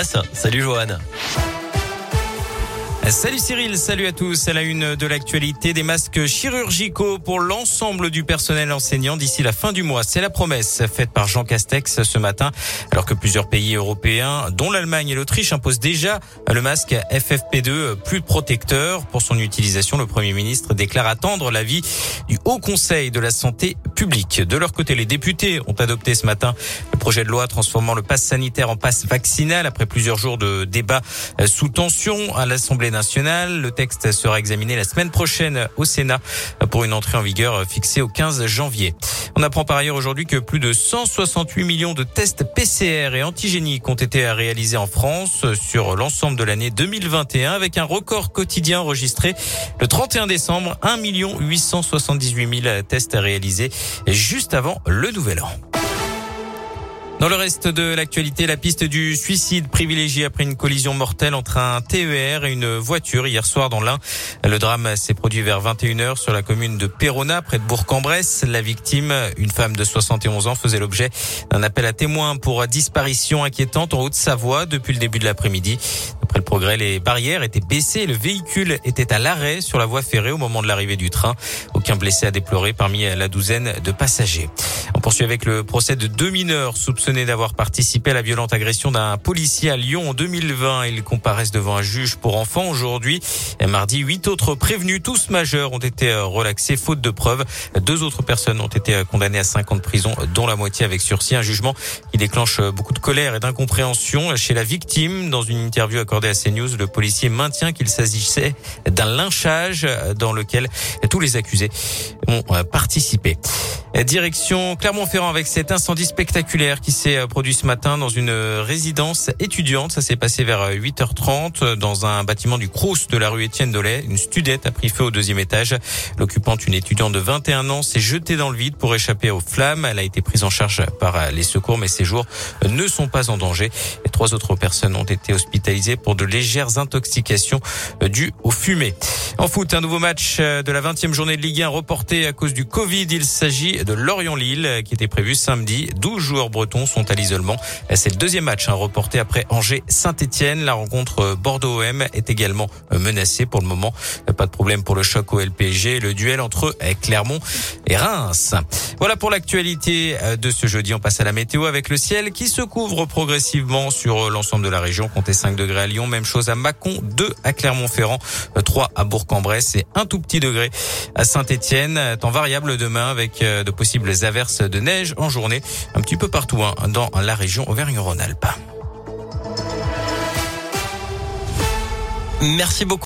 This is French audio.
Salut Johan. Salut Cyril, salut à tous. À la une de l'actualité, des masques chirurgicaux pour l'ensemble du personnel enseignant d'ici la fin du mois. C'est la promesse faite par Jean Castex ce matin, alors que plusieurs pays européens, dont l'Allemagne et l'Autriche, imposent déjà le masque FFP2 plus protecteur. Pour son utilisation, le Premier ministre déclare attendre l'avis du Haut Conseil de la Santé publique. De leur côté, les députés ont adopté ce matin le projet de loi transformant le pass sanitaire en passe vaccinal après plusieurs jours de débats sous tension à l'Assemblée nationale le texte sera examiné la semaine prochaine au Sénat pour une entrée en vigueur fixée au 15 janvier. On apprend par ailleurs aujourd'hui que plus de 168 millions de tests PCR et antigéniques ont été réalisés en France sur l'ensemble de l'année 2021 avec un record quotidien enregistré le 31 décembre, 1 878 000 tests réalisés juste avant le nouvel an. Dans le reste de l'actualité, la piste du suicide privilégiée après une collision mortelle entre un TER et une voiture hier soir dans l'Ain. Le drame s'est produit vers 21h sur la commune de Perona, près de Bourg-en-Bresse. La victime, une femme de 71 ans, faisait l'objet d'un appel à témoins pour disparition inquiétante en Haute-Savoie depuis le début de l'après-midi. Après le progrès, les barrières étaient baissées. Le véhicule était à l'arrêt sur la voie ferrée au moment de l'arrivée du train. Aucun blessé à déplorer parmi la douzaine de passagers. On poursuit avec le procès de deux mineurs soupçonnés d'avoir participé à la violente agression d'un policier à Lyon en 2020. Ils comparaissent devant un juge pour enfants aujourd'hui. Mardi, huit autres prévenus, tous majeurs, ont été relaxés faute de preuves. Deux autres personnes ont été condamnées à cinq ans de prison, dont la moitié avec sursis. Un jugement qui déclenche beaucoup de colère et d'incompréhension chez la victime. Dans une interview accordée à CNews, le policier maintient qu'il s'agissait d'un lynchage dans lequel tous les accusés ont participé. Direction Clermont-Ferrand avec cet incendie spectaculaire qui s'est produit ce matin dans une résidence étudiante. Ça s'est passé vers 8h30 dans un bâtiment du Crous de la rue Étienne Dollet. Une studette a pris feu au deuxième étage. L'occupante, une étudiante de 21 ans, s'est jetée dans le vide pour échapper aux flammes. Elle a été prise en charge par les secours, mais ses jours ne sont pas en danger. Et trois autres personnes ont été hospitalisées pour de légères intoxications dues aux fumées. En foot, un nouveau match de la 20e journée de Ligue 1 reporté à cause du Covid. Il s'agit de Lorient-Lille qui était prévu samedi. 12 joueurs bretons sont à l'isolement. C'est le deuxième match hein, reporté après Angers-Saint-Etienne. La rencontre Bordeaux-OM est également menacée pour le moment. Pas de problème pour le choc au LPG. Le duel entre Clermont et Reims. Voilà pour l'actualité de ce jeudi. On passe à la météo avec le ciel qui se couvre progressivement sur l'ensemble de la région. Comptez 5 degrés à Même chose à Mâcon, 2 à Clermont-Ferrand, 3 à Bourg-en-Bresse et un tout petit degré à Saint-Etienne. Temps variable demain avec de possibles averses de neige en journée un petit peu partout hein, dans la région Auvergne-Rhône-Alpes. Merci beaucoup.